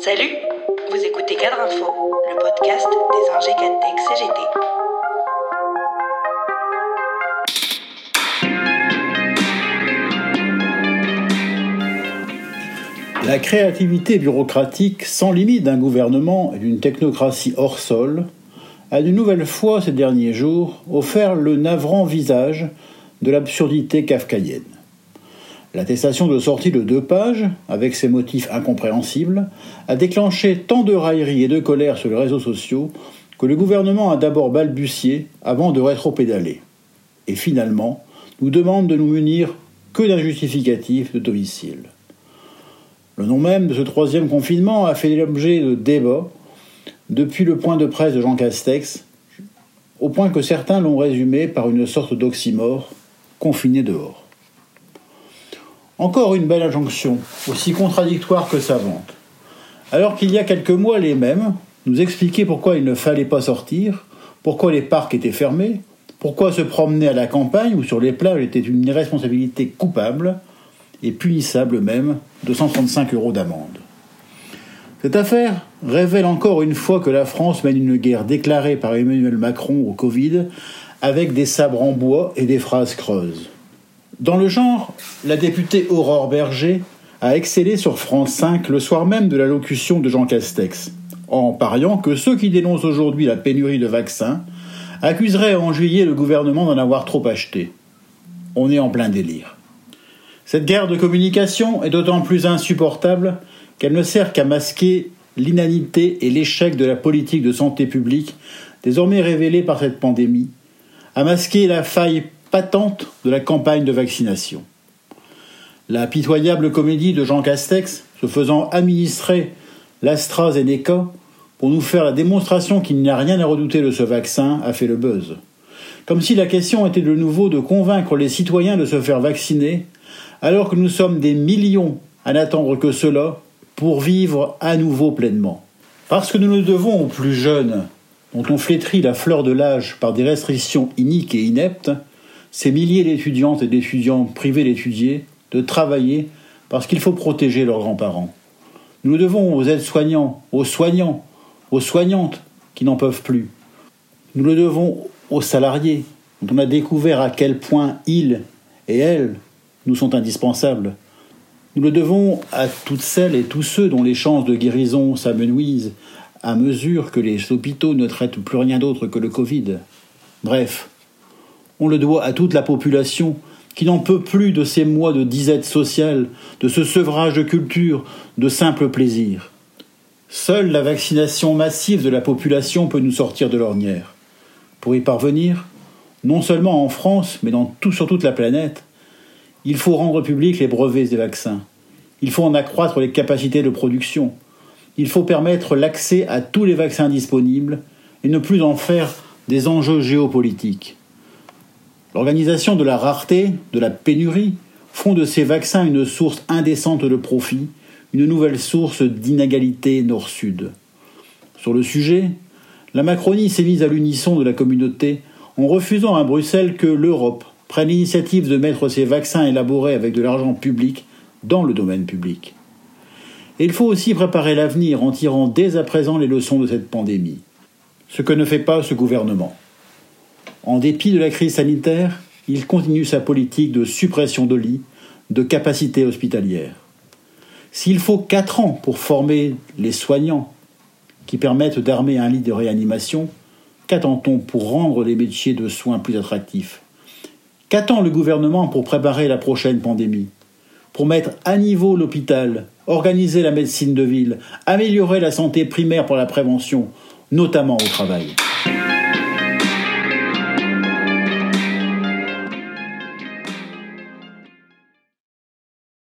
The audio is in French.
Salut, vous écoutez Cadre Info, le podcast des ingé Tech CGT. La créativité bureaucratique sans limite d'un gouvernement et d'une technocratie hors sol a d'une nouvelle fois ces derniers jours offert le navrant visage de l'absurdité kafkaïenne. L'attestation de sortie de deux pages, avec ses motifs incompréhensibles, a déclenché tant de railleries et de colère sur les réseaux sociaux que le gouvernement a d'abord balbutié avant de rétro-pédaler. Et finalement, nous demande de nous munir que d'un justificatif de domicile. Le nom même de ce troisième confinement a fait l'objet de débats depuis le point de presse de Jean Castex, au point que certains l'ont résumé par une sorte d'oxymore, confiné dehors. Encore une belle injonction, aussi contradictoire que savante. Alors qu'il y a quelques mois, les mêmes nous expliquaient pourquoi il ne fallait pas sortir, pourquoi les parcs étaient fermés, pourquoi se promener à la campagne ou sur les plages était une irresponsabilité coupable et punissable même de 135 euros d'amende. Cette affaire révèle encore une fois que la France mène une guerre déclarée par Emmanuel Macron au Covid avec des sabres en bois et des phrases creuses. Dans le genre, la députée Aurore Berger a excellé sur France 5 le soir même de l'allocution de Jean Castex, en pariant que ceux qui dénoncent aujourd'hui la pénurie de vaccins accuseraient en juillet le gouvernement d'en avoir trop acheté. On est en plein délire. Cette guerre de communication est d'autant plus insupportable qu'elle ne sert qu'à masquer l'inanité et l'échec de la politique de santé publique désormais révélée par cette pandémie, à masquer la faille patente de la campagne de vaccination. La pitoyable comédie de Jean Castex, se faisant administrer l'AstraZeneca pour nous faire la démonstration qu'il n'y a rien à redouter de ce vaccin, a fait le buzz. Comme si la question était de nouveau de convaincre les citoyens de se faire vacciner, alors que nous sommes des millions à n'attendre que cela pour vivre à nouveau pleinement. Parce que nous le devons aux plus jeunes, dont on flétrit la fleur de l'âge par des restrictions iniques et ineptes, ces milliers d'étudiantes et d'étudiants privés d'étudier, de travailler, parce qu'il faut protéger leurs grands-parents. Nous le devons aux aides-soignants, aux soignants, aux soignantes qui n'en peuvent plus. Nous le devons aux salariés, dont on a découvert à quel point ils et elles nous sont indispensables. Nous le devons à toutes celles et tous ceux dont les chances de guérison s'amenuisent à mesure que les hôpitaux ne traitent plus rien d'autre que le Covid. Bref, on le doit à toute la population qui n'en peut plus de ces mois de disette sociale, de ce sevrage de culture, de simple plaisir. Seule la vaccination massive de la population peut nous sortir de l'ornière. Pour y parvenir, non seulement en France, mais dans tout, sur toute la planète, il faut rendre publics les brevets des vaccins. Il faut en accroître les capacités de production. Il faut permettre l'accès à tous les vaccins disponibles et ne plus en faire des enjeux géopolitiques. L'organisation de la rareté, de la pénurie, font de ces vaccins une source indécente de profit, une nouvelle source d'inégalité nord-sud. Sur le sujet, la Macronie s'est mise à l'unisson de la communauté en refusant à Bruxelles que l'Europe prenne l'initiative de mettre ces vaccins élaborés avec de l'argent public dans le domaine public. Il faut aussi préparer l'avenir en tirant dès à présent les leçons de cette pandémie, ce que ne fait pas ce gouvernement. En dépit de la crise sanitaire, il continue sa politique de suppression de lits, de capacité hospitalière. S'il faut quatre ans pour former les soignants qui permettent d'armer un lit de réanimation, qu'attend-on pour rendre les métiers de soins plus attractifs? Qu'attend le gouvernement pour préparer la prochaine pandémie? Pour mettre à niveau l'hôpital, organiser la médecine de ville, améliorer la santé primaire pour la prévention, notamment au travail